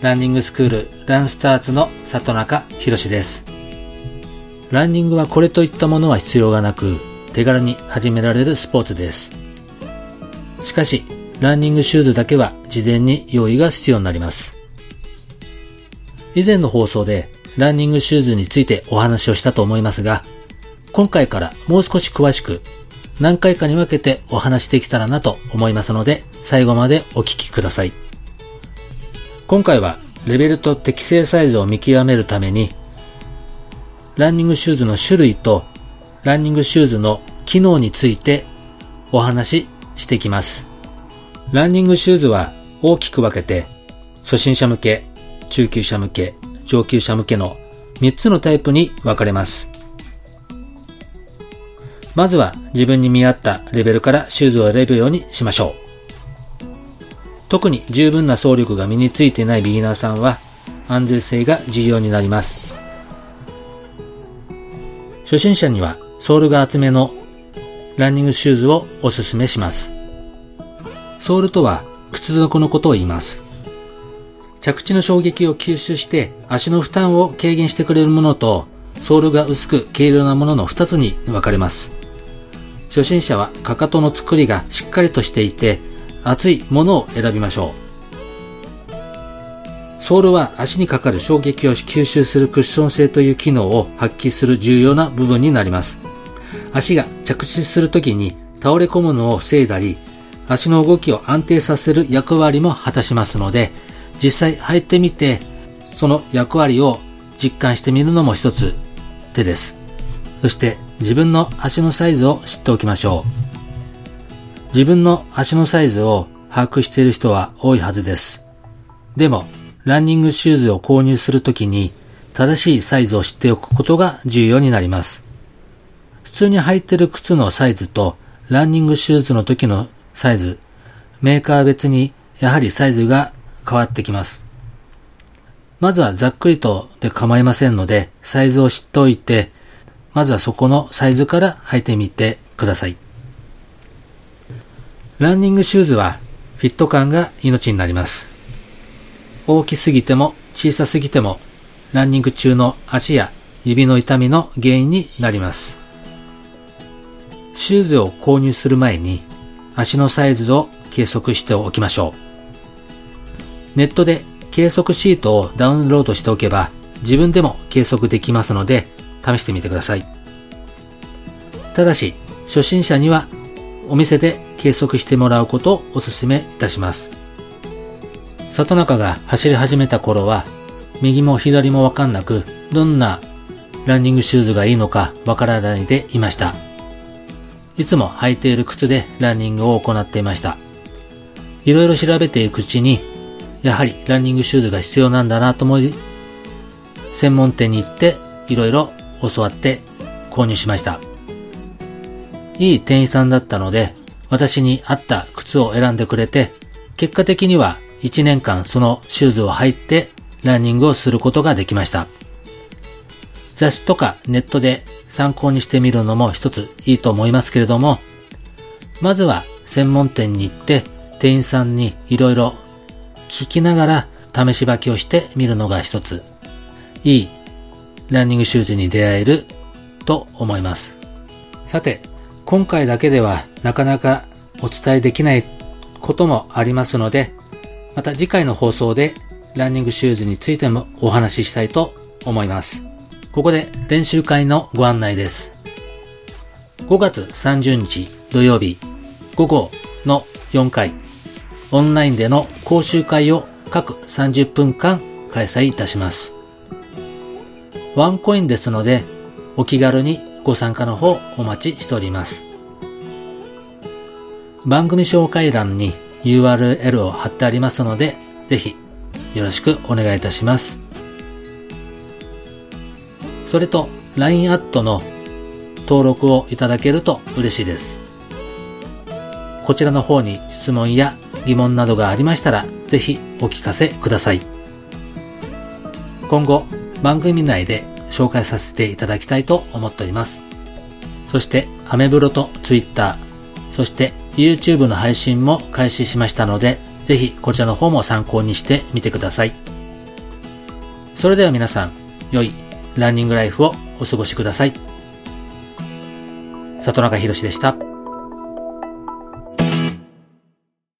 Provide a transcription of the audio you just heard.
ランニングスクールランスターツの里中博です。ランニングはこれといったものは必要がなく、手軽に始められるスポーツです。しかし、ランニングシューズだけは事前に用意が必要になります。以前の放送でランニングシューズについてお話をしたと思いますが、今回からもう少し詳しく何回かに分けてお話できたらなと思いますので、最後までお聞きください。今回はレベルと適正サイズを見極めるために、ランニングシューズの種類とランニングシューズの機能についてお話ししていきます。ランニングシューズは大きく分けて、初心者向け、中級者向け、上級者向けの3つのタイプに分かれます。まずは自分に見合ったレベルからシューズを選ぶようにしましょう。特に十分な走力が身についていないビギナーさんは安全性が重要になります。初心者にはソールが厚めのランニングシューズをおすすめします。ソールとは靴底のことを言います。着地の衝撃を吸収して足の負担を軽減してくれるものとソールが薄く軽量なものの2つに分かれます。初心者はかかとの作りがしっかりとしていて厚いものを選びましょう。ソールは足にかかる衝撃を吸収するクッション性という機能を発揮する重要な部分になります。足が着地するときに倒れ込むのを防いだり、足の動きを安定させる役割も果たしますので、実際履いてみて、その役割を実感してみるのも一つ手です。そして自分の足のサイズを知っておきましょう。自分の足のサイズを把握している人は多いはずです。でも、ランニングシューズを購入するときに正しいサイズを知っておくことが重要になります。普通に履いてる靴のサイズとランニングシューズの時のサイズ、メーカー別にやはりサイズが変わってきます。まずはざっくりとで構いませんので、サイズを知っておいて、まずはそこのサイズから履いてみてください。ランニングシューズはフィット感が命になります。大きすぎても小さすぎてもランニング中の足や指の痛みの原因になります。シューズを購入する前に足のサイズを計測しておきましょう。ネットで計測シートをダウンロードしておけば自分でも計測できますので試してみてください。ただし初心者にはお店で計測してもらうことをお勧めいたします。里中が走り始めた頃は、右も左もわかんなく、どんなランニングシューズがいいのかわからないでいました。いつも履いている靴でランニングを行っていました。いろいろ調べていくうちに、やはりランニングシューズが必要なんだなと思い、専門店に行っていろいろ教わって購入しました。いい店員さんだったので、私に合った靴を選んでくれて、結果的には1年間そのシューズを履いてランニングをすることができました。雑誌とかネットで参考にしてみるのも一ついいと思いますけれども、まずは専門店に行って店員さんに色々聞きながら試し履きをしてみるのが一ついいランニングシューズに出会えると思います。さて、今回だけではなかなかお伝えできないこともありますので、また次回の放送でランニングシューズについてもお話ししたいと思います。ここで練習会のご案内です。5月30日土曜日午後の4回、オンラインでの講習会を各30分間開催いたします。ワンコインですので、お気軽にご参加の方お待ちしております。番組紹介欄に URL を貼ってありますので、ぜひよろしくお願いいたします。それと LINE アットの登録をいただけると嬉しいです。こちらの方に質問や疑問などがありましたら、ぜひお聞かせください。今後、番組内で紹介させていただきたいと思っております。そして、アメブロと Twitter、そして YouTube の配信も開始しましたので、ぜひこちらの方も参考にしてみてください。それでは皆さん、良いランニングライフをお過ごしください。里中博でした。